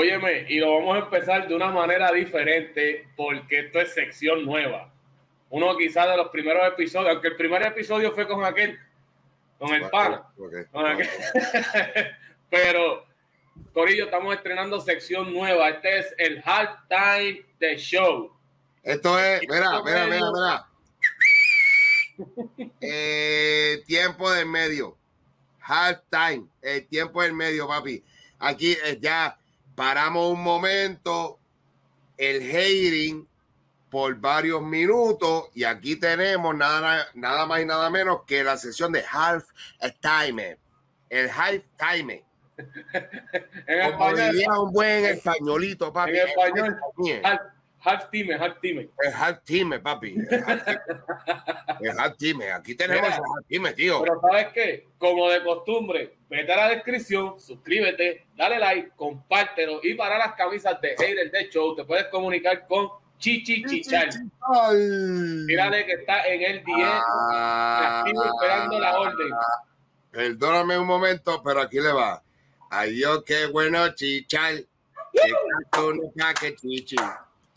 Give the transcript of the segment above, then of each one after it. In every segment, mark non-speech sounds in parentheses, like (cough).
Óyeme, y lo vamos a empezar de una manera diferente porque esto es sección nueva. Uno quizás de los primeros episodios, aunque el primer episodio fue con aquel, con el pan. (laughs) Pero, Corillo, estamos estrenando sección nueva. Este es el halftime de show. Esto es, mira, mira, mira, mira. Eh, tiempo del medio. Halftime. El tiempo del medio, papi. Aquí eh, ya paramos un momento el hating por varios minutos y aquí tenemos nada, nada más y nada menos que la sesión de half time. El half time. (laughs) en español, un buen españolito, papi. En español, Half time, half time. Es half time, papi. Es half time. (laughs) Aquí tenemos el half time, tío. Pero ¿sabes qué? Como de costumbre, vete a la descripción, suscríbete, dale like, compártelo y para las camisas de Hater de Show te puedes comunicar con Chichi Chichal. Mírale que está en el 10, ah, esperando la orden. Perdóname un momento, pero aquí le va. Adiós, qué bueno, Chichal. Que chichi.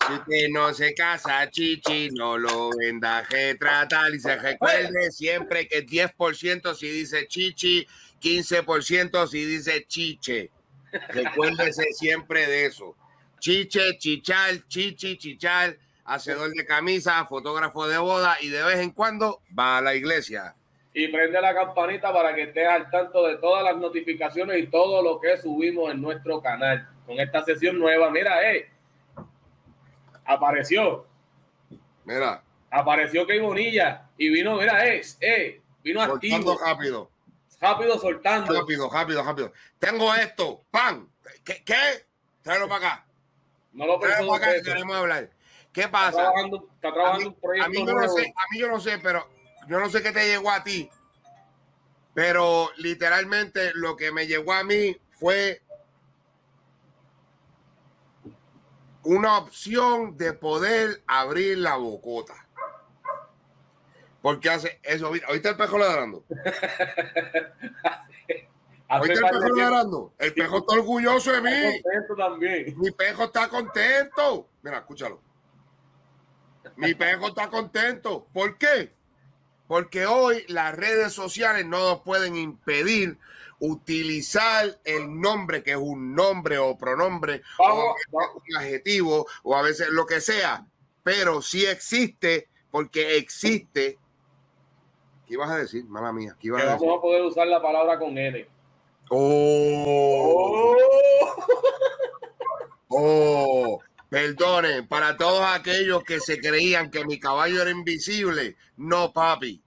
Si usted no se casa, chichi, no lo vendaje, trata y se recuerde siempre que 10% si dice chichi, 15% si dice chiche. Recuérdese siempre de eso. Chiche, chichal, chichi, chichal, hacedor de camisa, fotógrafo de boda y de vez en cuando va a la iglesia. Y prende la campanita para que estés al tanto de todas las notificaciones y todo lo que subimos en nuestro canal. Con esta sesión nueva, mira, eh, apareció. Mira. Apareció Key Bonilla y vino, mira, es, eh, eh, vino activo. rápido. Rápido soltando. Rápido, rápido, rápido. Tengo esto, pan. ¿Qué? ¿Qué? Tráelo para acá. No lo Tráelo para acá queremos hablar. ¿Qué pasa? Está trabajando, está trabajando un proyecto. A mí, yo no sé, a mí yo no sé, pero yo no sé qué te llegó a ti. Pero literalmente lo que me llegó a mí fue una opción de poder abrir la bocota. Porque hace eso. ¿Oíste el pejo ladrando? (laughs) ¿Oíste el pejo ladrando? El pejo está orgulloso de mí. también. Mi pejo está contento. Mira, escúchalo. Mi pejo está contento. ¿Por qué? Porque hoy las redes sociales no nos pueden impedir utilizar el nombre, que es un nombre o pronombre, o un adjetivo, o a veces lo que sea, pero sí existe, porque existe. ¿Qué ibas a decir, mamá mía? ¿Qué ibas a vamos a poder usar la palabra con N. Oh. Oh. Perdonen, para todos aquellos que se creían que mi caballo era invisible, no, papi.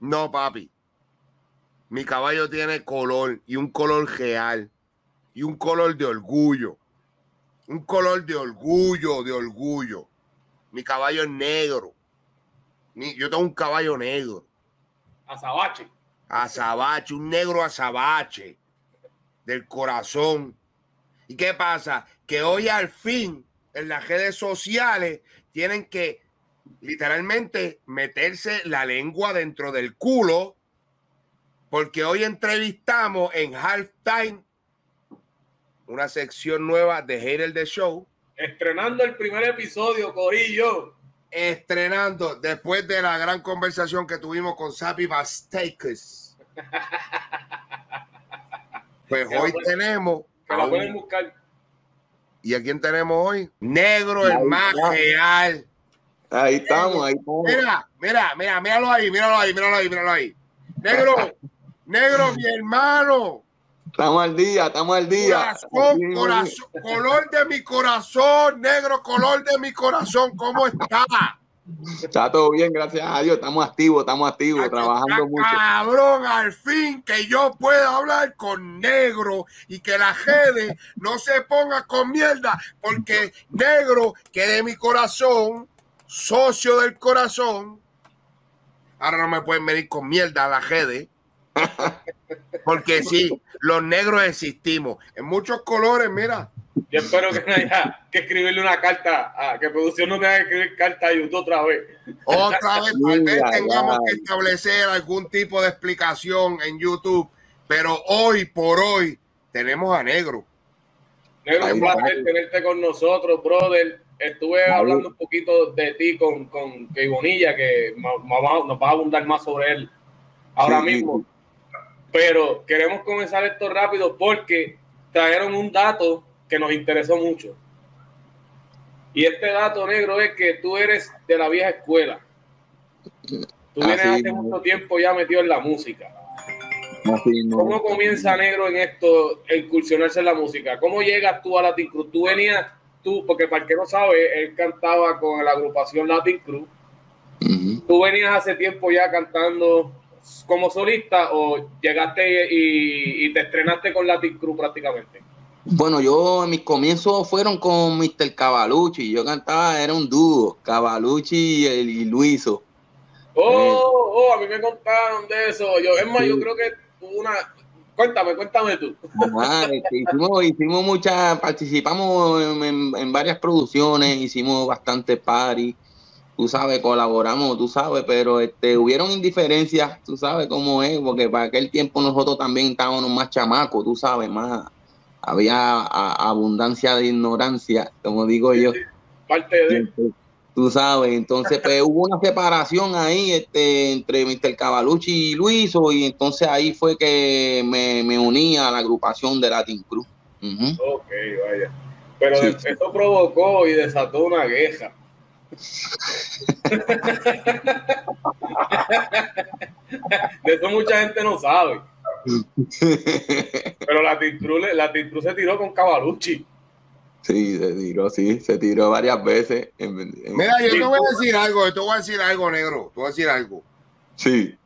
No, papi. Mi caballo tiene color y un color real y un color de orgullo. Un color de orgullo, de orgullo. Mi caballo es negro. yo tengo un caballo negro. Azabache. Azabache, un negro azabache del corazón. ¿Y qué pasa? Que hoy al fin en las redes sociales tienen que literalmente meterse la lengua dentro del culo porque hoy entrevistamos en Halftime una sección nueva de Hater the Show. Estrenando el primer episodio, Corillo. Estrenando después de la gran conversación que tuvimos con Sapi Bastakes. (laughs) Pues hoy tenemos. Que la pueden buscar. ¿Y a quién tenemos hoy? Negro, el más real. Ahí estamos, ahí estamos. Mira, mira, mira, míralo ahí, míralo ahí, míralo ahí, míralo ahí. Negro, (laughs) Negro, mi hermano. Estamos al día, estamos al día. Corazón, corazón, color de mi corazón, negro, color de mi corazón, ¿cómo está? Está todo bien, gracias a Dios. Estamos activos, estamos activos, trabajando mucho. Cabrón, al fin que yo pueda hablar con negro y que la gente no se ponga con mierda, porque negro, que de mi corazón, socio del corazón, ahora no me pueden venir con mierda a la gente (laughs) porque sí, los negros existimos en muchos colores, mira. Yo espero que no haya que escribirle una carta, a, que producción no tenga que escribir carta a YouTube otra vez. Otra vez, tal vez tengamos que establecer algún tipo de explicación en YouTube, pero hoy por hoy tenemos a negro. Es un placer tenerte con nosotros, brother. Estuve hablando un poquito de ti con, con Bonilla, que nos va a abundar más sobre él ahora mismo. Pero queremos comenzar esto rápido porque trajeron un dato que nos interesó mucho. Y este dato negro es que tú eres de la vieja escuela. Tú vienes hace mucho tiempo ya metido en la música. ¿Cómo comienza negro en esto, incursionarse en la música? ¿Cómo llegas tú a Latin Cruz? Tú venías, tú, porque para el que no sabe, él cantaba con la agrupación Latin Cruz. Tú venías hace tiempo ya cantando como solista o llegaste y, te estrenaste con Latin Crew prácticamente? Bueno, yo en mis comienzos fueron con Mr. Cavalucci. Yo cantaba, era un dúo, Cavalucci y, Luiso. Oh, eh. oh, a mí me contaron de eso. Yo, es más, yo creo que una. Cuéntame, cuéntame tú. Este, hicimos, hicimos muchas, participamos en, en, varias producciones, hicimos bastante party tú sabes, colaboramos, tú sabes, pero este, hubieron indiferencias, tú sabes cómo es, porque para aquel tiempo nosotros también estábamos más chamacos, tú sabes, más, había abundancia de ignorancia, como digo yo. Parte de... Tú sabes, entonces pues, hubo una separación ahí este, entre Mr. Cavalucci y Luiso, y entonces ahí fue que me, me uní a la agrupación de Latin Cruz. Ok, vaya. Pero eso provocó y desató una queja de eso mucha gente no sabe. (laughs) Pero la Tintru, la se tiró con Cavalucci. Sí, se tiró, sí, se tiró varias veces. Mira, yo te voy a decir algo, yo te voy a decir algo, negro, te voy a decir algo. Sí.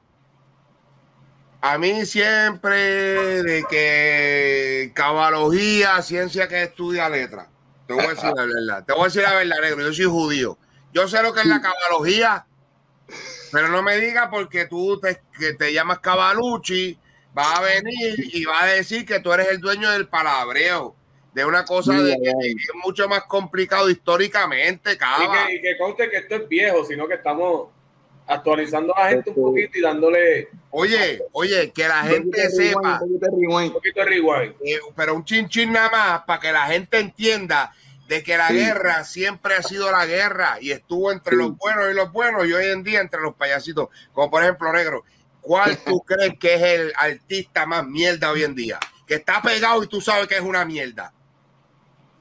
A mí siempre de que cabalogía, ciencia que estudia letra. Te voy a decir la verdad. Te voy a decir la verdad, negro. Yo soy judío. Yo sé lo que es la cabalogía, pero no me digas porque tú te, que te llamas Cabalucci, va a venir y va a decir que tú eres el dueño del palabreo. De una cosa de, que es mucho más complicado históricamente, cabrón. Y, que, conste que esto es viejo, sino que estamos actualizando a la gente un poquito y dándole. Oye, oye, que la gente sepa. Un poquito de rewind. Eh, pero un chin nada más para que la gente entienda de que la guerra siempre ha sido la guerra y estuvo entre los buenos y los buenos y hoy en día entre los payasitos, como por ejemplo Negro. ¿Cuál (laughs) tú crees que es el artista más mierda hoy en día? Que está pegado y tú sabes que es una mierda.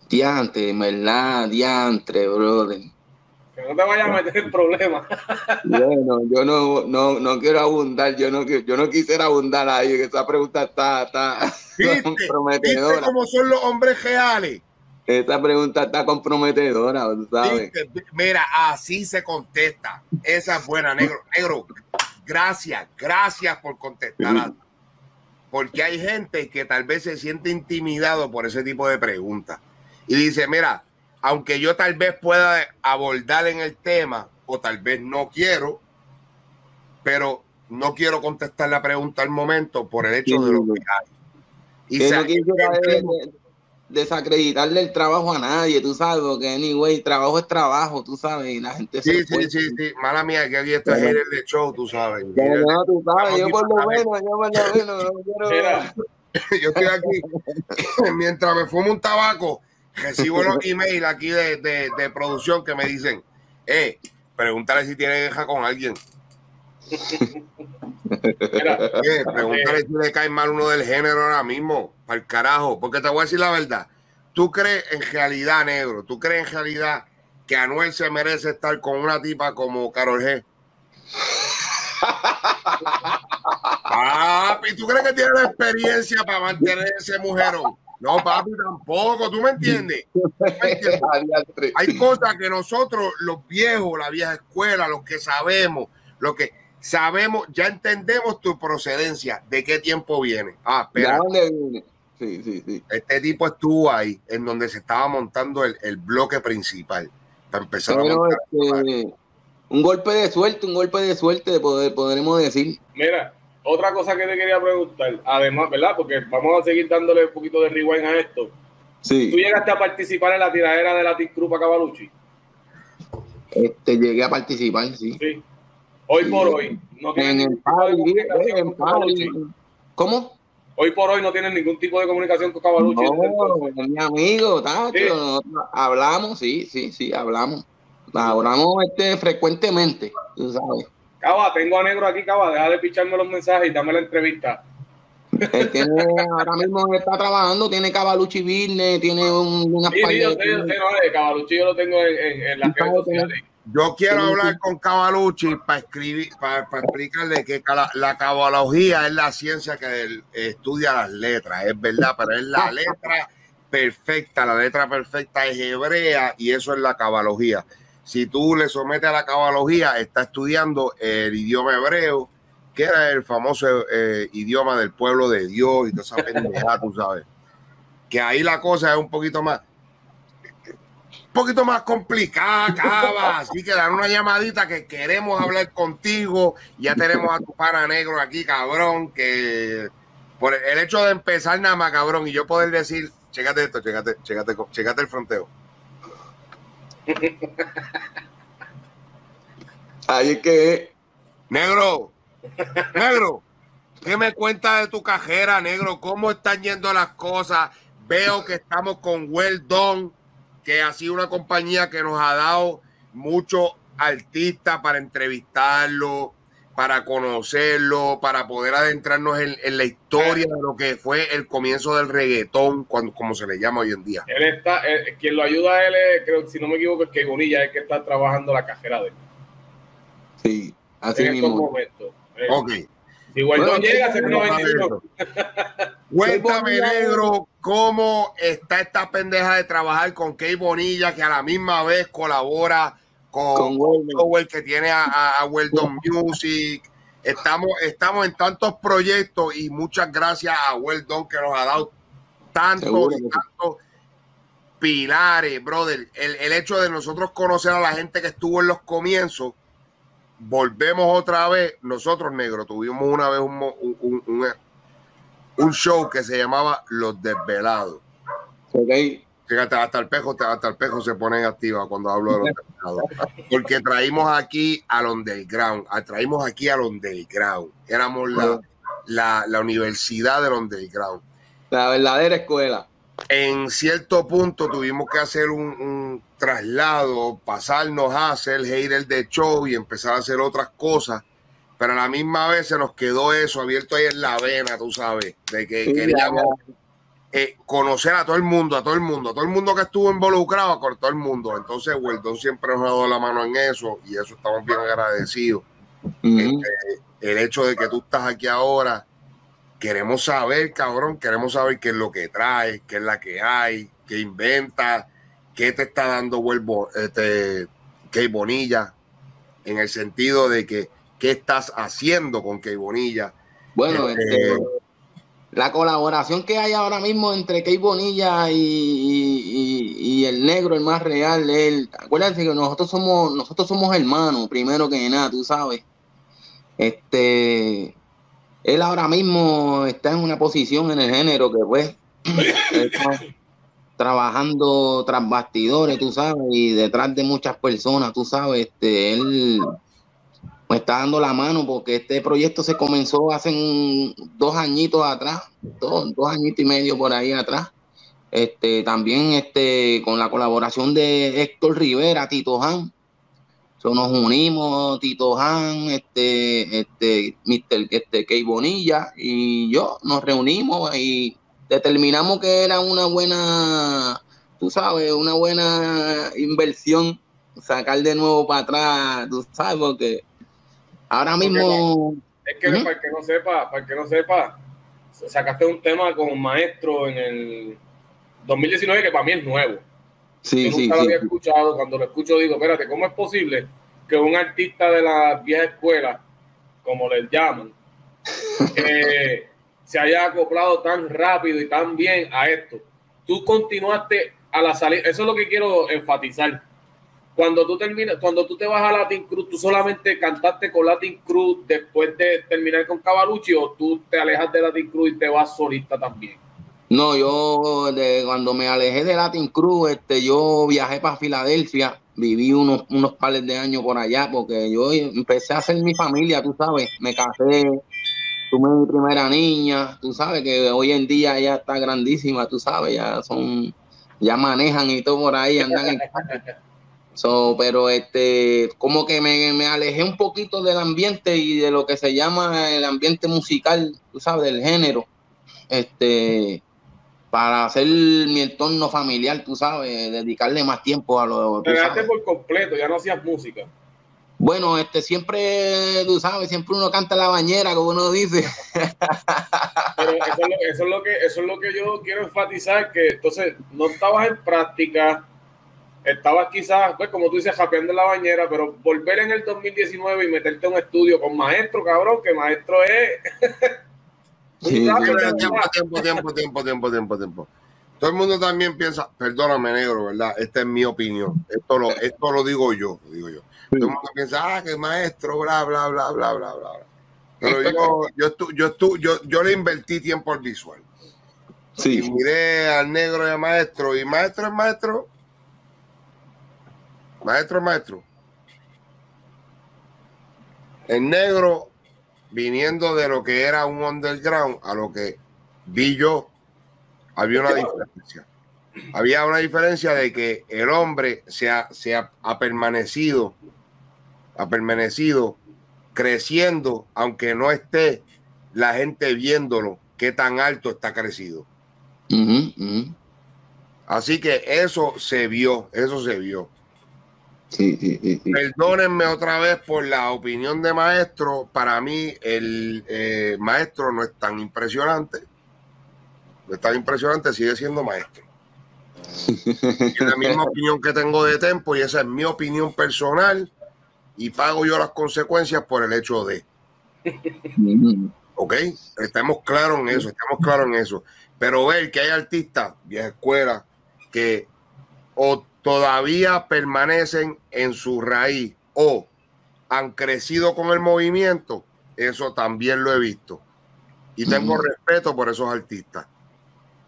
Diante, ¿verdad? Diantre, brother. Que no te vayas a meter en problemas. (laughs) bueno, yo no, no, no quiero abundar, yo no, yo no quisiera abundar ahí, que esa pregunta está, está (laughs) comprometedora. ¿Viste cómo son los hombres reales? Esta pregunta está comprometedora, ¿sabes? Mira, así se contesta. Esa es buena, negro. Negro, gracias, gracias por contestar. Porque hay gente que tal vez se siente intimidado por ese tipo de preguntas. Y dice, mira, aunque yo tal vez pueda abordar en el tema, o tal vez no quiero, pero no quiero contestar la pregunta al momento por el hecho de lo que hay. Y desacreditarle el trabajo a nadie, tú sabes, porque anyway, trabajo es trabajo, tú sabes, y la gente sí, sí, sí, sí, mala mía, que aquí está el de show, tú sabes. No, tú sabes, yo por lo menos, yo por lo menos, no quiero... (laughs) yo estoy aquí, (coughs) mientras me fumo un tabaco, recibo unos (laughs) emails aquí de, de, de, producción que me dicen, eh, pregúntale si tiene queja con alguien. (laughs) Eh, pregúntale si le cae mal uno del género ahora mismo, para el carajo, porque te voy a decir la verdad. Tú crees en realidad, negro, tú crees en realidad que Anuel se merece estar con una tipa como Carol G. papi, ¿tú crees que tiene la experiencia para mantener ese mujerón? No, papi, tampoco, ¿tú me entiendes? Hay cosas que nosotros, los viejos, la vieja escuela, los que sabemos, lo que sabemos, ya entendemos tu procedencia, de qué tiempo viene. Ah, espera. Sí, sí, sí. Este tipo estuvo ahí, en donde se estaba montando el, bloque principal. Para empezar a montar. Este, un golpe de suerte, un golpe de suerte, poder, podremos decir. Mira, otra cosa que te quería preguntar, además, ¿verdad? Porque vamos a seguir dándole un poquito de rewind a esto. Sí. ¿Tú llegaste a participar en la tiradera de la para Cavalucci? Este, llegué a participar, sí. Hoy por hoy. No en el party, en party. ¿Cómo? hoy por hoy no tienen ningún tipo de comunicación con Cavalucci. No, mi amigo, Tacho, hablamos, sí, sí, sí, hablamos. Hablamos este, frecuentemente, tú sabes. Cava, tengo a Negro aquí, Cava, deja de picharme los mensajes y dame la entrevista. Él tiene, ahora mismo está trabajando, tiene Cavalucci Business, tiene un, una sí, sí, yo sé, yo sé, no, Cavalucci yo lo tengo en, en, las redes sociales. Yo quiero hablar con Cavalucci para escribir, para, para explicarle que la, la, cabalogía es la ciencia que estudia las letras, es verdad, pero es la letra perfecta, la letra perfecta es hebrea y eso es la cabalogía. Si tú le sometes a la cabalogía, está estudiando el idioma hebreo, que era el famoso eh, idioma del pueblo de Dios y toda esa (laughs) pendejada, tú sabes. Que ahí la cosa es un poquito más poquito más complicada, Cava. (laughs) Así que dan una llamadita que queremos hablar contigo. Ya tenemos a tu pana negro aquí, cabrón, que por el hecho de empezar nada más, cabrón, y yo poder decir, chécate esto, chécate, chécate, chécate el fronteo. Ahí que. Negro, negro, ¿qué me cuentas de tu cajera, negro? ¿Cómo están yendo las cosas? Veo que estamos con Well Done que ha sido una compañía que nos ha dado muchos artistas para entrevistarlo, para conocerlo, para poder adentrarnos en, la historia de lo que fue el comienzo del reggaetón, cuando, como se le llama hoy en día. Él está, quien lo ayuda a él, es, creo, si no me equivoco, es que Bonilla es que está trabajando la cajera de él. Sí, así en mismo. Momentos. Ok. Si Guaidó llega, se (laughs) Cuéntame, negro, cómo está esta pendeja de trabajar con Key Bonilla, que a la misma vez colabora con, con que tiene a, a Weldon Music. Estamos, estamos en tantos proyectos y muchas gracias a Weldon que nos ha dado tantos, tantos pilares, brother. El, el hecho de nosotros conocer a la gente que estuvo en los comienzos volvemos otra vez. Nosotros, negros, tuvimos una vez un, un, show que se llamaba Los Desvelados. Fíjate, hasta el pejo, hasta el pejo se pone en activa cuando hablo de los (laughs) desvelados. Porque traímos aquí al underground, traímos aquí al underground. Éramos la, la, la universidad del underground. La verdadera escuela en cierto punto tuvimos que hacer un, traslado, pasarnos a hacer hater de show y empezar a hacer otras cosas, pero a la misma vez se nos quedó eso abierto ahí en la vena, tú sabes, de que queríamos eh, conocer a todo el mundo, a todo el mundo, a todo el mundo que estuvo involucrado, con todo el mundo. Entonces, Weldon siempre nos ha dado la mano en eso y eso estamos bien agradecidos. Este, el hecho de que tú estás aquí ahora queremos saber, cabrón, queremos saber qué es lo que trae, qué es la que hay, qué inventa, qué te está dando vuelvo, este, qué Bonilla, en el sentido de que qué estás haciendo con Key Bonilla. Bueno, este, este, la colaboración que hay ahora mismo entre Key Bonilla y, el negro, el más real, él, acuérdate que nosotros somos, nosotros somos hermanos, primero que nada, tú sabes. Este, él ahora mismo está en una posición en el género que pues (coughs) está trabajando tras bastidores, tú sabes, y detrás de muchas personas, tú sabes, este, él me está dando la mano porque este proyecto se comenzó hace dos añitos atrás, dos, dos añitos y medio por ahí atrás. Este, también este, con la colaboración de Héctor Rivera, Tito Han, nos unimos, Tito Han, este, este, Mr. Este, Key Bonilla y yo nos reunimos y determinamos que era una buena, tú sabes, una buena inversión sacar de nuevo para atrás, tú sabes, porque ahora mismo... Es que para que no sepa, para que no sepa, sacaste un tema con maestro en el 2019 que para mí es nuevo. Sí, Yo nunca sí, lo había escuchado. Cuando lo escucho, digo, espérate, ¿cómo es posible que un artista de la vieja escuela, como les llaman, (laughs) se haya acoplado tan rápido y tan bien a esto? Tú continuaste a la salida. Eso es lo que quiero enfatizar. Cuando tú terminas, cuando tú te vas a Latin Cruz, tú solamente cantaste con Latin Cruz después de terminar con Cavalucci o tú te alejas de Latin Cruz y te vas solista también. No, yo de, cuando me alejé de Latin Cruz, este, yo viajé para Filadelfia, viví unos, unos pares de años por allá, porque yo empecé a hacer mi familia, tú sabes, me casé, tuve mi primera niña, tú sabes que hoy en día ya está grandísima, tú sabes, ya son, ya manejan y todo por ahí, andan en (laughs) So, pero este, como que me, me, alejé un poquito del ambiente y de lo que se llama el ambiente musical, tú sabes, del género, este, para hacer mi entorno familiar, tú sabes, dedicarle más tiempo a lo. Te por completo, ya no hacías música. Bueno, este, siempre, tú sabes, siempre uno canta la bañera, como uno dice. Pero eso es, lo, que, eso es lo que yo quiero enfatizar, que entonces no estabas en práctica, estabas quizás, pues como tú dices, japeando la bañera, pero volver en el 2019 y meterte en un estudio con maestro, cabrón, que maestro es... (laughs) tiempo, tiempo, tiempo, tiempo, tiempo, tiempo, tiempo. Todo el mundo también piensa, perdóname, negro, ¿verdad? Esta es mi opinión. Esto lo, esto lo digo yo, digo yo. Todo el mundo piensa, ah, que maestro, bla, bla, bla, bla, bla, bla. Pero yo, yo, yo, yo, yo, le invertí tiempo al visual. Sí. Y miré al negro y al maestro. Y maestro es maestro. Maestro es maestro. El negro, viniendo de lo que era un underground a lo que vi yo, había una diferencia. Había una diferencia de que el hombre se ha, se ha permanecido ha permanecido creciendo, aunque no esté la gente viéndolo, qué tan alto está crecido. Así que eso se vio, eso se vio. Perdónenme otra vez por la opinión de maestro. Para mí, el eh, maestro no es tan impresionante. No es tan impresionante, sigue siendo maestro. (laughs) es la misma opinión que tengo de Tempo y esa es mi opinión personal y pago yo las consecuencias por el hecho de. ¿Ok? Estamos claros en eso, estamos claros en eso. Pero ver que hay artistas, vieja escuela, que o todavía permanecen en su raíz o han crecido con el movimiento, eso también lo he visto. Y tengo respeto por esos artistas.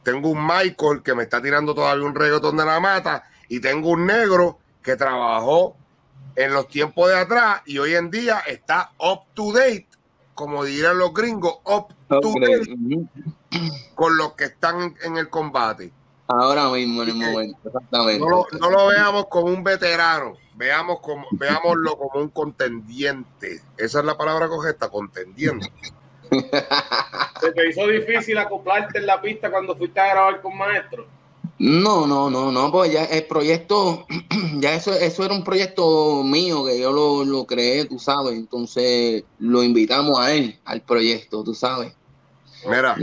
Tengo un Michael que me está tirando todavía un reggaetón de la mata y tengo un negro que trabajó en los tiempos de atrás y hoy en día está up to date, como dirían los gringos, up to date con los que están en el combate. Ahora mismo en el momento, exactamente. No lo, veamos como un veterano, veamos como, veámoslo como un contendiente. Esa es la palabra correcta, contendiente. (laughs) ¿Se te hizo difícil acoplarte en la pista cuando fuiste a grabar con maestro? No, no, no, no, pues ya el proyecto, (clears throat) ya eso, eso era un proyecto mío que yo lo, creé, tú sabes, entonces lo invitamos a él, al proyecto, tú sabes. Mira,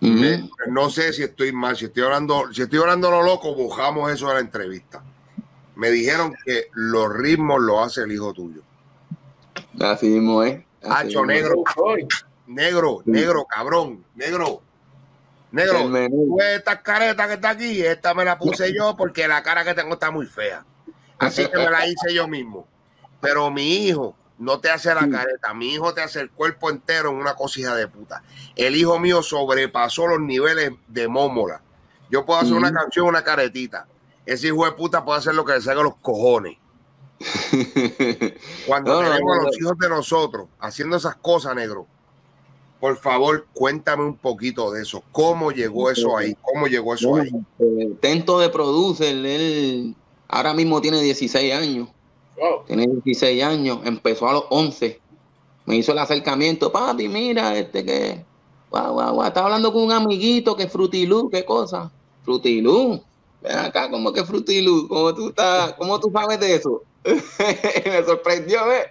no sé si estoy mal, si estoy hablando, si estoy hablando lo loco, bujamos eso de la entrevista. Me dijeron que los ritmos lo hace el hijo tuyo. Así mismo es. Hacho, negro, negro, negro, cabrón, negro Negro, esta careta que está aquí, esta me la puse yo porque la cara que tengo está muy fea. Así que me la hice yo mismo. Pero mi hijo no te hace la careta, mi hijo te hace el cuerpo entero en una cosija de puta. El hijo mío sobrepasó los niveles de mómola. Yo puedo hacer una canción, una caretita. Ese hijo de puta puede hacer lo que le salga los cojones. (laughs) Cuando tenemos a los hijos de nosotros haciendo esas cosas, negro, por favor, cuéntame un poquito de eso. ¿Cómo llegó eso ahí? ¿Cómo llegó eso ahí? Tento de producer, él ahora mismo tiene 16 años. Tiene 16 años, empezó a los 11. Me hizo el acercamiento, papi, mira, este que, guau, guau, guau, estaba hablando con un amiguito que Frutilú, qué cosa. Frutilú, ven acá, ¿cómo que Frutilú? ¿Cómo tú estás, cómo tú sabes de eso? (laughs) Me sorprendió, ¿ves?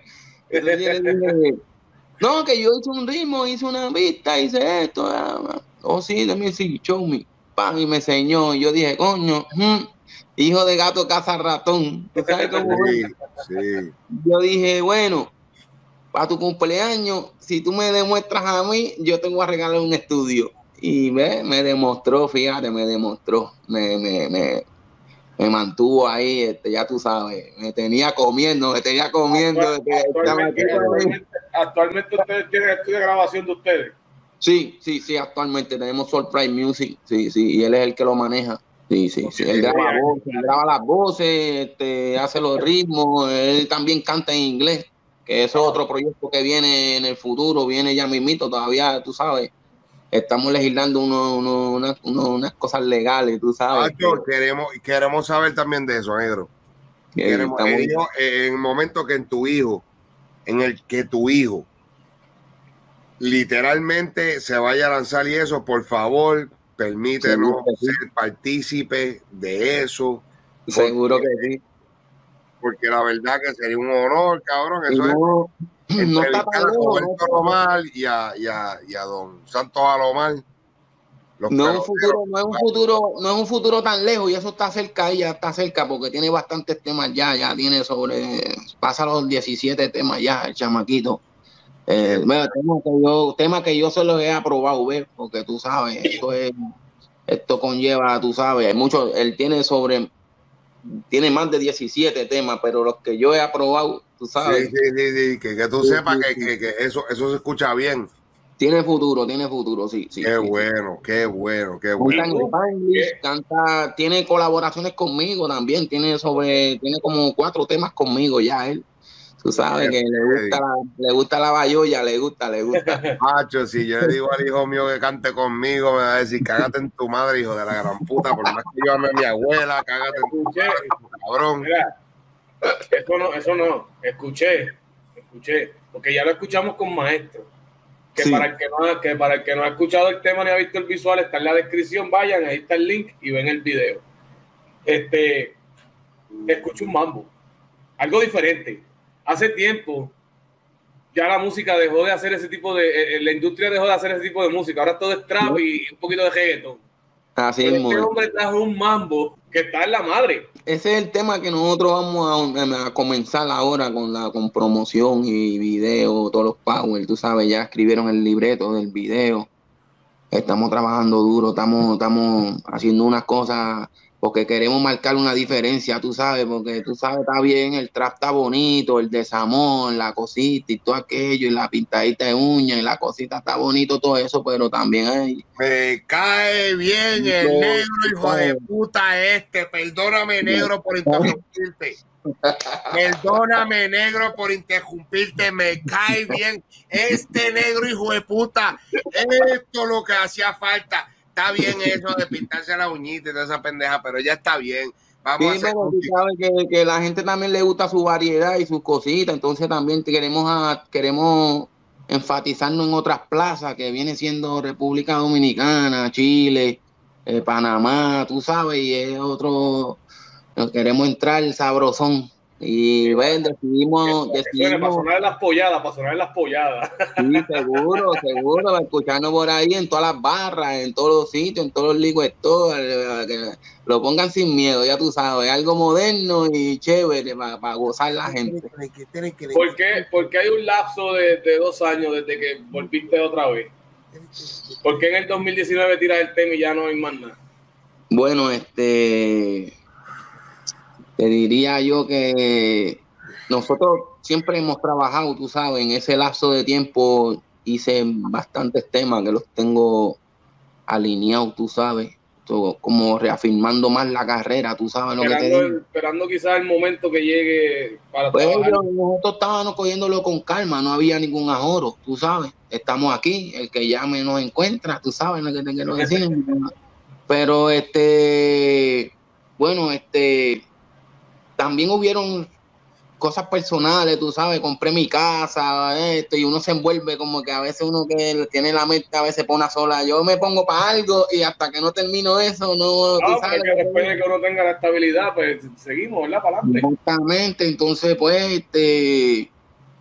No, que yo hice un ritmo, hice una vista, hice esto. Ah, ah. Oh, sí, let me see, show me. Pan, y me enseñó. Y yo dije, coño, hijo de gato caza ratón. sabes cómo (laughs) sí, sí. Yo dije, bueno, para tu cumpleaños, si tú me demuestras a mí, yo te voy a regalar un estudio. Y ve, me demostró, fíjate, me demostró. Me, me, me, me mantuvo ahí, este, ya tú sabes, me tenía comiendo, me tenía comiendo. Actualmente, ustedes tienen estudio de grabación de ustedes. Sí, sí, sí, actualmente tenemos Surprise Music, sí, sí, y él es el que lo maneja. Sí, sí, sí, él graba, voces, graba las voces, este, hace los ritmos, él también canta en inglés. que eso es otro proyecto que viene en el futuro, viene ya mismito, todavía, tú sabes, estamos legislando unas cosas legales, tú sabes. queremos, queremos saber también de eso, negro. Queremos, en, en el momento que en tu hijo, en el que tu hijo literalmente se vaya a lanzar y eso, por favor, permítenos ser partícipe de eso. Seguro que sí. Porque la verdad que sería un honor, cabrón. Eso es. No está tan a y a, y, a, y a don Santos Alomar. No es, un futuro, no, es un futuro, no es un futuro tan lejos y eso está cerca y ya está cerca porque tiene bastantes temas ya, ya tiene sobre, pasa los 17 temas ya, el chamaquito. Eh, tema, que yo, tema que yo se los he aprobado, ver, porque tú sabes, esto es, esto conlleva, tú sabes, hay mucho, él tiene sobre, tiene más de 17 temas, pero los que yo he aprobado, tú sabes. Sí, sí, sí, que, que tú sepas que, que, que, eso, eso se escucha bien. Tiene futuro, tiene futuro, sí. sí qué bueno, qué bueno, qué bueno. canta, tiene colaboraciones conmigo también, tiene sobre, tiene como cuatro temas conmigo ya él. Tú sabes que le gusta, la, le gusta la bayoya, le gusta, le gusta. (laughs) Macho, si yo le digo al hijo mío que cante conmigo, me va a decir, cágate en tu madre, hijo de la gran puta, por más que yo ame a mi abuela, cágate en tu madre, cabrón. eso no, eso no, escuché, escuché, porque ya lo escuchamos con maestro. Que, para el que, no, que para el que no ha escuchado el tema ni ha visto el visual, está en la descripción, vayan, ahí está el link y ven el video. Este, escucho un mambo, algo diferente hace tiempo ya la música dejó de hacer ese tipo de, eh, eh, la industria dejó de hacer ese tipo de música, ahora todo es trap y un poquito de reggaeton. Así es. Este hombre trajo un mambo que está en la madre. Ese es el tema que nosotros vamos a, comenzar ahora con la con promoción y video, todos los power, tú sabes, ya escribieron el libreto del video. Estamos trabajando duro, estamos, estamos haciendo unas cosas porque queremos marcar una diferencia, tú sabes, porque tú sabes, está bien, el trap está bonito, el desamor, la cosita y todo aquello, y la pintadita de uña y la cosita está bonito, todo eso, pero también hay... Me cae bien el negro, hijo de puta este, perdóname negro por interrumpirte. Perdóname, negro, por interrumpirte. Me cae bien este negro, hijo de puta. Esto es lo que hacía falta está bien eso de pintarse la uñita y toda esa pendeja, pero ya está bien. Vamos a hacer que, que, la gente también le gusta su variedad y sus cositas, entonces también queremos, a, queremos enfatizarnos en otras plazas que viene siendo República Dominicana, Chile, eh, Panamá, tú sabes, y es otro, queremos entrar sabrosón. Y bueno, decidimos. decidimos para sonar las polladas, para sonar las polladas. Sí, seguro, seguro, escuchando por ahí en todas las barras, en todos los sitios, en todos los ligos, todo, que lo pongan sin miedo, ya tú sabes, algo moderno y chévere para, gozar la gente. ¿Por qué, porque hay un lapso de, de, dos años desde que volviste otra vez? ¿Por qué en el 2019 tiras el tema y ya no hay más nada? Bueno, este te diría yo que nosotros siempre hemos trabajado, tú sabes, en ese lapso de tiempo hice bastantes temas que los tengo alineados, tú sabes, como reafirmando más la carrera, tú sabes lo que te digo. Esperando quizás el momento que llegue para pues nosotros estábamos cogiéndolo con calma, no había ningún ahorro, tú sabes, estamos aquí, el que llame nos encuentra, tú sabes lo que te quiero (laughs) decir. Pero este, bueno, este, también hubieron cosas personales, tú sabes, compré mi casa, esto, y uno se envuelve como que a veces uno que tiene la mente a veces pone sola, yo me pongo para algo y hasta que no termino eso, no... No, sabes, después de que uno tenga la estabilidad, pues seguimos, ¿verdad? Para adelante. Exactamente, entonces pues, este...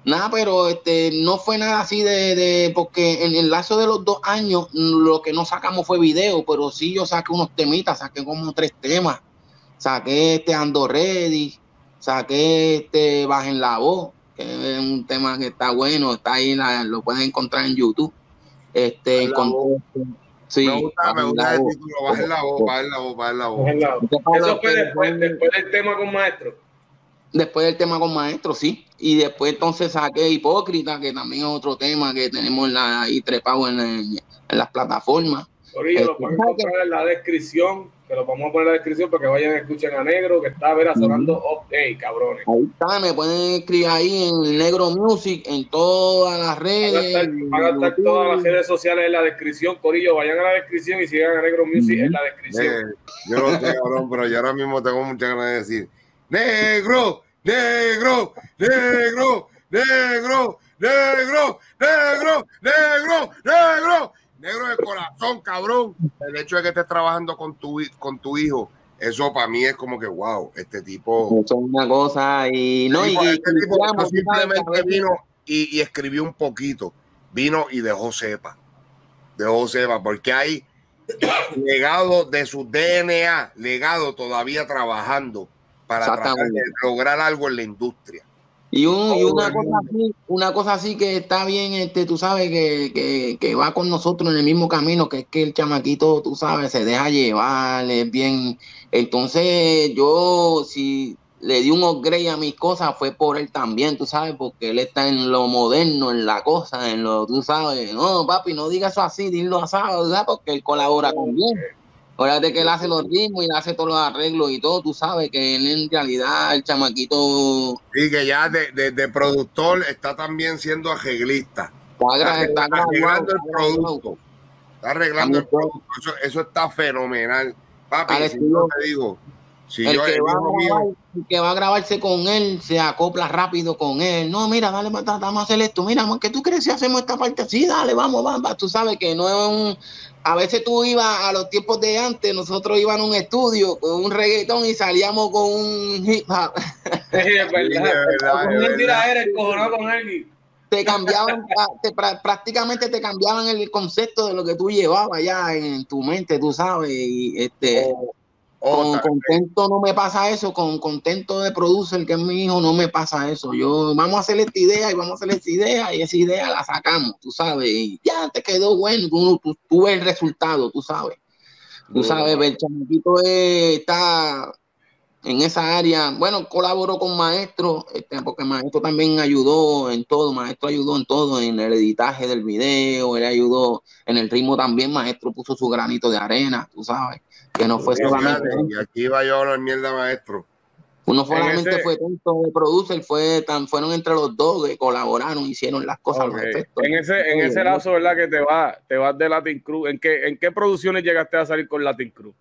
Nada, pero este no fue nada así de, de, porque en el lazo de los dos años lo que no sacamos fue video, pero sí yo saqué unos temitas, saqué como tres temas saqué este Ando Ready, saqué este Bajen la Voz, que es un tema que está bueno, está ahí, lo pueden encontrar en YouTube. Este, con, sí, me gusta, me gusta el título, Bajen la Voz, Bajen la Voz, Bajen la Voz. Eso fue después, después del tema con Maestro. Después del tema con Maestro, sí. Y después entonces saqué Hipócrita, que también es otro tema que tenemos la, ahí trepado en, en las plataformas. Corillo, lo pueden encontrar en la descripción, que lo vamos a poner en la descripción para que vayan y escuchen a Negro, que está, ver, sonando ok, cabrones. Ahí está, me pueden escribir ahí en Negro Music, en todas las redes. Van a estar, todas las redes sociales en la descripción, Corillo, vayan a la descripción y sigan a Negro Music en la descripción. yo no sé, cabrón, pero yo ahora mismo tengo muchas ganas de decir, Negro, Negro, Negro, Negro, Negro, Negro, Negro, Negro negro de corazón, cabrón. El hecho de que estés trabajando con tu, con tu hijo, eso para mí es como que, wow, este tipo. Eso es una cosa y no, y, este tipo simplemente vino y, escribió un poquito, vino y dejó sepa, dejó sepa, porque hay legado de su DNA, legado todavía trabajando para tratar de lograr algo en la industria. Y, una, cosa así, una cosa así que está bien, este, tú sabes, que, que, va con nosotros en el mismo camino, que es que el chamaquito, tú sabes, se deja llevar, es bien. Entonces, yo, si le di un upgrade a mis cosas, fue por él también, tú sabes, porque él está en lo moderno, en la cosa, en lo, tú sabes, no, papi, no digas eso así, dilo asado, ¿sabes? Porque él colabora conmigo. Acuérdate que él hace los ritmos y hace todos los arreglos y todo. Tú sabes que él en realidad, el chamaquito. Sí, que ya de, de, productor está también siendo arreglista. Está, arreglando el producto. Está arreglando el producto. Eso, está fenomenal. Papi, si yo te digo, el, que va el que va a grabarse con él se acopla rápido con él. No, mira, dale, vamos a hacer esto. Mira, ¿qué tú crees si hacemos esta parte? Sí, dale, vamos, vamos. Tú sabes que no es un a veces tú ibas a los tiempos de antes, nosotros íbamos a un estudio con un reggaetón y salíamos con un hip hop. (laughs) es verdad. con Te cambiaban, (laughs) te, prácticamente te cambiaban el concepto de lo que tú llevabas ya en tu mente, tú sabes. Y este, oh. Con contento no me pasa eso, con contento de producer, que es mi hijo, no me pasa eso. Yo vamos a hacer esta idea y vamos a hacer esta idea y esa idea la sacamos, tú sabes, y ya te quedó bueno, tú, ves el resultado, tú sabes. Tú sabes, el chamaquito está en esa área. Bueno, colaboró con Maestro, este, porque Maestro también ayudó en todo, Maestro ayudó en todo, en el editaje del video, él ayudó en el ritmo también, Maestro puso su granito de arena, tú sabes que no fue solamente. Y aquí va yo a la mierda, maestro. Uno solamente fue tanto de producer, fue tan, fueron entre los dos que colaboraron, hicieron las cosas al respecto. En ese, en ese lazo, ¿verdad? Que te vas, te vas de Latin Cruz. ¿En qué, ¿En qué producciones llegaste a salir con Latin Cruz?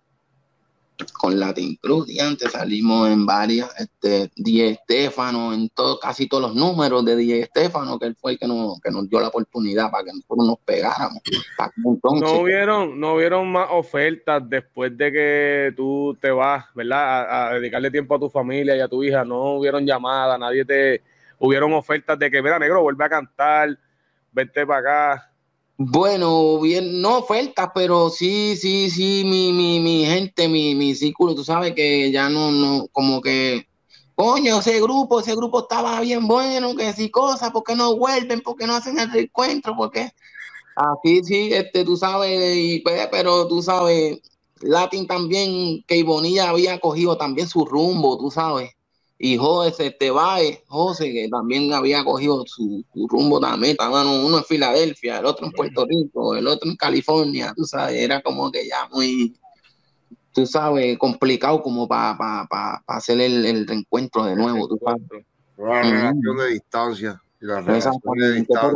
Con Latin Cruz y antes salimos en varias, este, Die Estefano, en todo, casi todos los números de Die Estefano, que él fue el que nos, que nos dio la oportunidad para que nosotros nos pegáramos. no hubieron, no hubieron más ofertas después de que tú te vas, ¿verdad? A, dedicarle tiempo a tu familia y a tu hija, no hubieron llamadas, nadie te, hubieron ofertas de que, mira, negro, vuelve a cantar, vente para acá. Bueno, bien, no ofertas, pero sí, sí, sí, mi, mi, mi gente, mi, mi círculo, tú sabes que ya no, no, como que, coño, ese grupo, ese grupo estaba bien bueno, que sí cosas, ¿por qué no vuelven? ¿Por qué no hacen el reencuentro? ¿Por qué? Así, sí, este, tú sabes, y, pues, pero tú sabes, Latin también, que Ibonilla había cogido también su rumbo, tú sabes y José Tebae, José, que también había cogido su, rumbo también, estaban uno en Filadelfia, el otro en Puerto Rico, el otro en California, tú sabes, era como que ya muy, tú sabes, complicado como para pa, hacer el, reencuentro de nuevo, tú sabes. Una relación de distancia. Distancia.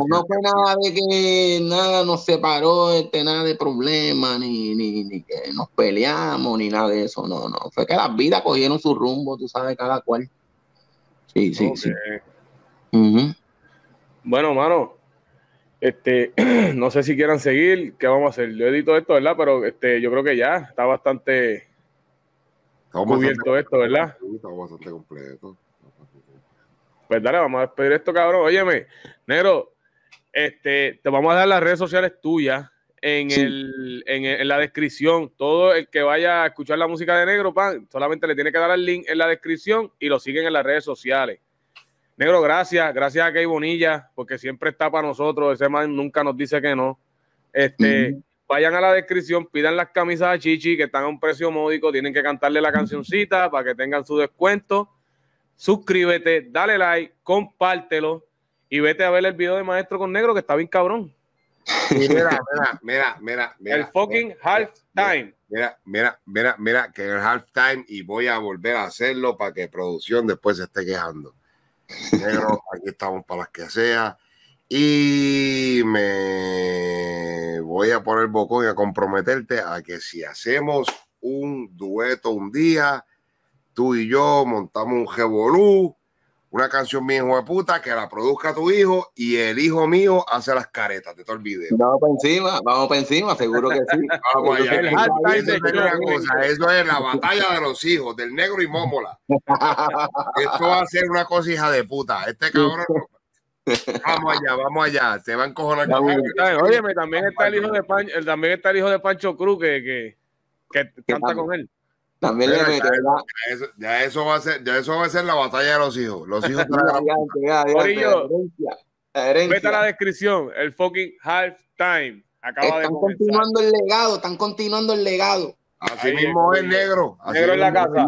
no fue nada de que nada nos separó, este, nada de problema, ni, ni, ni que nos peleamos, ni nada de eso, no, no. Fue que las vidas cogieron su rumbo, tú sabes, cada cual. Sí, sí, sí. Bueno, mano, este, (clears throat) no sé si quieran seguir, ¿qué vamos a hacer? Yo edito esto, ¿verdad? Pero este, yo creo que ya está bastante cubierto esto, ¿verdad? Está bastante completo. Pues dale, vamos a despedir esto, cabrón. Óyeme, negro, este, te vamos a dar las redes sociales tuyas en, el, en, la descripción. Todo el que vaya a escuchar la música de Negro, pan, solamente le tiene que dar el link en la descripción y lo siguen en las redes sociales. Negro, gracias. Gracias a Key Bonilla, porque siempre está para nosotros. Ese man nunca nos dice que no. Este, Vayan a la descripción, pidan las camisas de Chichi que están a un precio módico. Tienen que cantarle la cancioncita para que tengan su descuento. Suscríbete, dale like, compártelo y vete a ver el video de Maestro con Negro que está bien cabrón. mira, mira, mira, mira, mira. El fucking halftime. Mira, mira, mira, mira, que el halftime y voy a volver a hacerlo para que producción después se esté quejando. Negro, aquí estamos para las que sea. Y me voy a poner bocón y a comprometerte a que si hacemos un dueto un día, tú y yo montamos un revolú, una canción mi hijo de puta, que la produzca tu hijo y el hijo mío hace las caretas de todo el video. Vamos para encima, vamos para encima, seguro que sí. (laughs) Vamos allá. Eso, es eso es la batalla de los hijos, del negro y mómola. Esto va a ser una cosa hija de puta. Este cabrón (laughs) Vamos allá, vamos allá. Se va a encojonar. Oye, también está el hijo de Pancho, también está el hijo de Pancho Cruz que, que, que canta con él. También le mete, ya, eso, ya, eso, va a ser, ya eso va a ser la batalla de los hijos. Los hijos Vete a la descripción, el fucking halftime. Acaba están de continuando el legado, están continuando el legado. Así mismo es negro. negro en la casa.